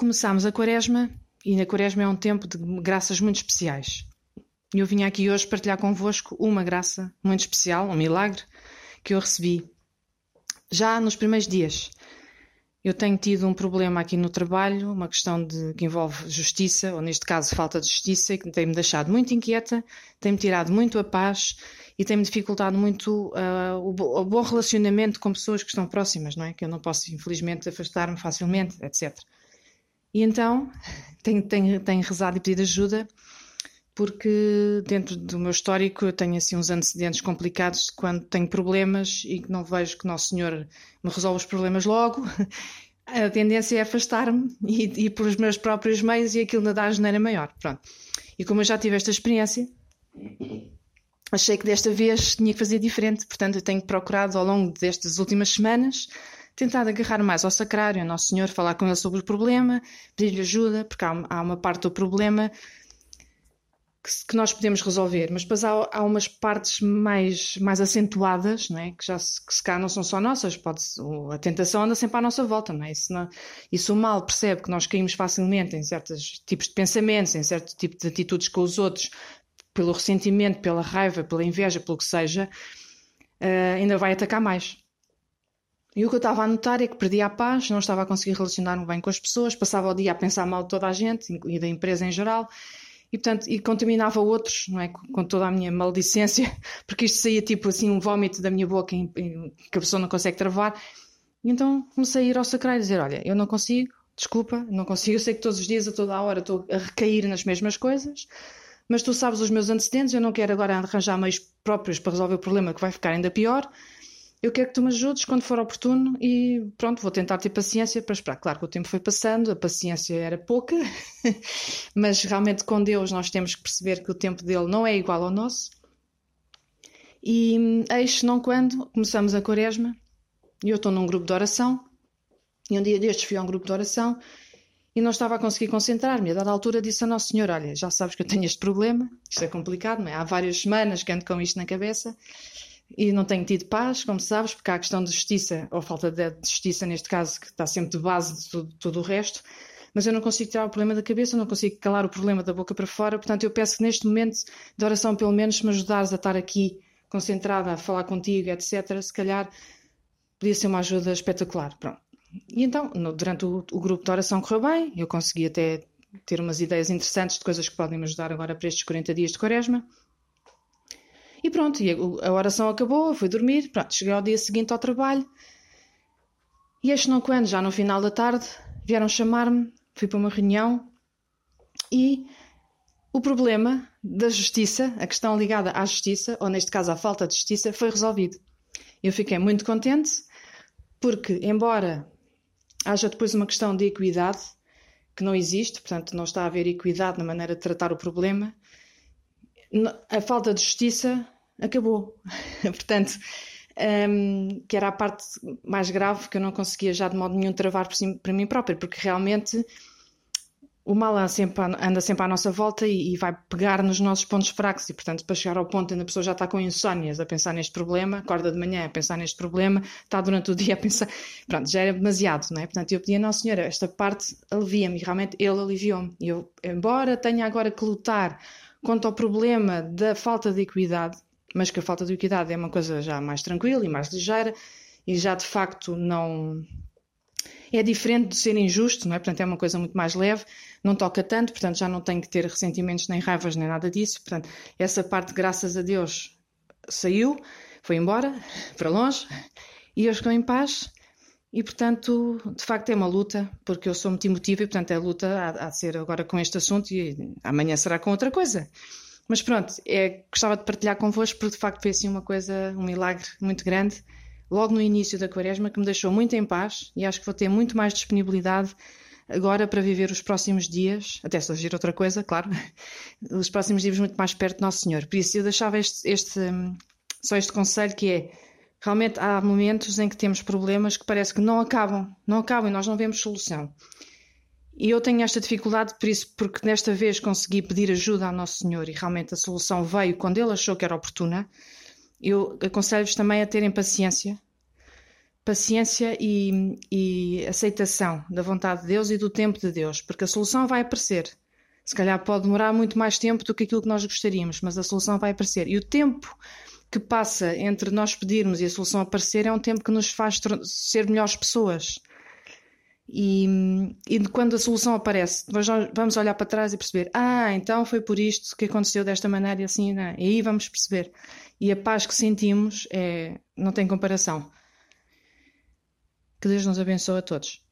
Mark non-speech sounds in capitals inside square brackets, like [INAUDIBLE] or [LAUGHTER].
começámos a quaresma e na quaresma é um tempo de graças muito especiais. Eu vim aqui hoje partilhar convosco uma graça muito especial, um milagre que eu recebi já nos primeiros dias. Eu tenho tido um problema aqui no trabalho, uma questão de, que envolve justiça, ou neste caso falta de justiça, que tem-me deixado muito inquieta, tem-me tirado muito a paz e tem-me dificultado muito uh, o, o, bom relacionamento com pessoas que estão próximas, não é? Que eu não posso, infelizmente, afastar-me facilmente, etc. E então tenho, tenho, tenho rezado e pedido ajuda porque dentro do meu histórico eu tenho assim uns antecedentes complicados quando tenho problemas e que não vejo que Nosso Senhor me resolve os problemas logo. [LAUGHS] A tendência é afastar-me e ir por os meus próprios meios e aquilo nadar a geneira maior. Pronto. E como eu já tive esta experiência, achei que desta vez tinha que fazer diferente. Portanto, eu tenho procurado ao longo destas últimas semanas tentar agarrar mais ao sacrário, ao Nosso Senhor, falar com ele sobre o problema, pedir-lhe ajuda, porque há, há uma parte do problema que, que, nós podemos resolver, mas depois há, há, umas partes mais, mais acentuadas, não é? que já se, que se cá não são só nossas, pode a tentação anda sempre à nossa volta, não é? Isso, não, isso o mal percebe que nós caímos facilmente em certos tipos de pensamentos, em certo tipo de atitudes com os outros, pelo ressentimento, pela raiva, pela inveja, pelo que seja, uh, ainda vai atacar mais. E o que eu estava a notar é que perdia a paz, não estava a conseguir relacionar-me bem com as pessoas, passava o dia a pensar mal de toda a gente e da empresa em geral, e portanto e contaminava outros, não é? Com toda a minha maldicência, [LAUGHS] porque isto saía tipo assim um vómito da minha boca que a pessoa não consegue travar. E então comecei a ir ao sacrário e dizer: Olha, eu não consigo, desculpa, não consigo, eu sei que todos os dias, a toda a hora, estou a recair nas mesmas coisas, mas tu sabes os meus antecedentes, eu não quero agora arranjar meios próprios para resolver o problema que vai ficar ainda pior eu quero que tu me ajudes quando for oportuno e pronto, vou tentar ter paciência para esperar. Claro que o tempo foi passando, a paciência era pouca, [LAUGHS] mas realmente com Deus nós temos que perceber que o tempo dele não é igual ao nosso. E eis não quando começamos a quaresma, e eu estou num grupo de oração, e um dia destes fui a um grupo de oração e não estava a conseguir concentrar-me. A dada altura disse a Nosso Senhor: Olha, já sabes que eu tenho este problema, isto é complicado, não é? Há várias semanas que ando com isto na cabeça e não tenho tido paz, como sabes, porque há a questão de justiça, ou falta de justiça neste caso, que está sempre de base de tudo, tudo o resto, mas eu não consigo tirar o problema da cabeça, não consigo calar o problema da boca para fora, portanto eu peço que neste momento de oração pelo menos me ajudares a estar aqui concentrada, a falar contigo, etc, se calhar podia ser uma ajuda espetacular, pronto. E então, no, durante o, o grupo de oração correu bem, eu consegui até ter umas ideias interessantes de coisas que podem me ajudar agora para estes 40 dias de quaresma, pronto, e a oração acabou, fui dormir, pronto, cheguei ao dia seguinte ao trabalho. E este não quando, já no final da tarde, vieram chamar-me, fui para uma reunião e o problema da justiça, a questão ligada à justiça, ou neste caso à falta de justiça, foi resolvido. Eu fiquei muito contente porque, embora haja depois uma questão de equidade, que não existe, portanto, não está a haver equidade na maneira de tratar o problema, a falta de justiça acabou. [LAUGHS] Portanto, um, que era a parte mais grave que eu não conseguia já de modo nenhum travar para mim própria, porque realmente o mal anda sempre, anda sempre à nossa volta e, e, vai pegar nos nossos pontos fracos e, portanto, para chegar ao ponto onde a pessoa já está com insónias a pensar neste problema, acorda de manhã a pensar neste problema, está durante o dia a pensar... Pronto, já era demasiado, não é? Portanto, eu pedi a Nossa Senhora, esta parte alivia-me e realmente Ele aliviou-me. E eu, embora tenha agora que lutar Quanto ao problema da falta de equidade, mas que a falta de equidade é uma coisa já mais tranquila e mais ligeira e já de facto não é diferente de ser injusto, não é? Portanto, é uma coisa muito mais leve, não toca tanto, portanto, já não tenho que ter ressentimentos nem raivas nem nada disso. Portanto, essa parte, graças a Deus, saiu, foi embora, [LAUGHS] para longe, e eu estou em paz. E, portanto, de facto é uma luta, porque eu sou muito emotiva e, portanto, a luta há de ser agora com este assunto e amanhã será com outra coisa. Mas pronto, é, gostava de partilhar convosco, porque de facto foi assim uma coisa, um milagre muito grande, logo no início da quaresma, que me deixou muito em paz e acho que vou ter muito mais disponibilidade agora para viver os próximos dias, até surgir outra coisa, claro, [LAUGHS] os próximos dias muito mais perto de Nosso Senhor. Por isso eu deixava este, este só este conselho que é Realmente há momentos em que temos problemas que parece que não acabam, não acabam e nós não vemos solução. E eu tenho esta dificuldade por isso, porque desta vez consegui pedir ajuda ao Nosso Senhor e realmente a solução veio quando Ele achou que era oportuna. Eu aconselho-vos também a terem paciência paciência e, e aceitação da vontade de Deus e do tempo de Deus, porque a solução vai aparecer. Se calhar pode demorar muito mais tempo do que aquilo que nós gostaríamos, mas a solução vai aparecer. E o tempo que passa entre nós pedirmos e a solução aparecer é um tempo que nos faz ser melhores pessoas. E, e quando a solução aparece, vamos olhar para trás e perceber: ah, então foi por isto que aconteceu desta maneira e assim, não. É? e aí vamos perceber. E a paz que sentimos é, não tem comparação. Que Deus nos abençoe a todos.